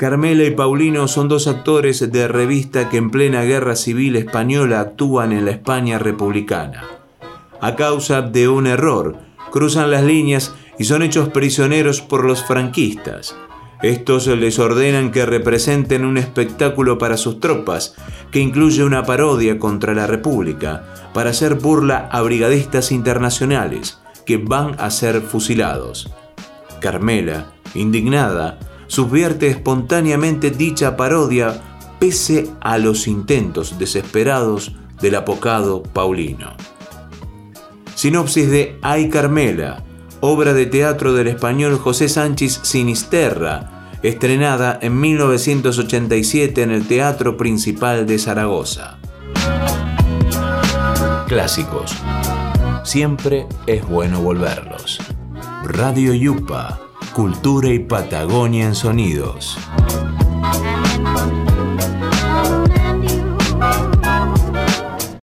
Carmela y Paulino son dos actores de revista que en plena guerra civil española actúan en la España republicana. A causa de un error, cruzan las líneas y son hechos prisioneros por los franquistas. Estos les ordenan que representen un espectáculo para sus tropas, que incluye una parodia contra la República, para hacer burla a brigadistas internacionales, que van a ser fusilados. Carmela, indignada, subvierte espontáneamente dicha parodia pese a los intentos desesperados del apocado Paulino. Sinopsis de Ay Carmela, obra de teatro del español José Sánchez Sinisterra, estrenada en 1987 en el Teatro Principal de Zaragoza. Clásicos. Siempre es bueno volverlos. Radio Yupa Cultura y Patagonia en Sonidos.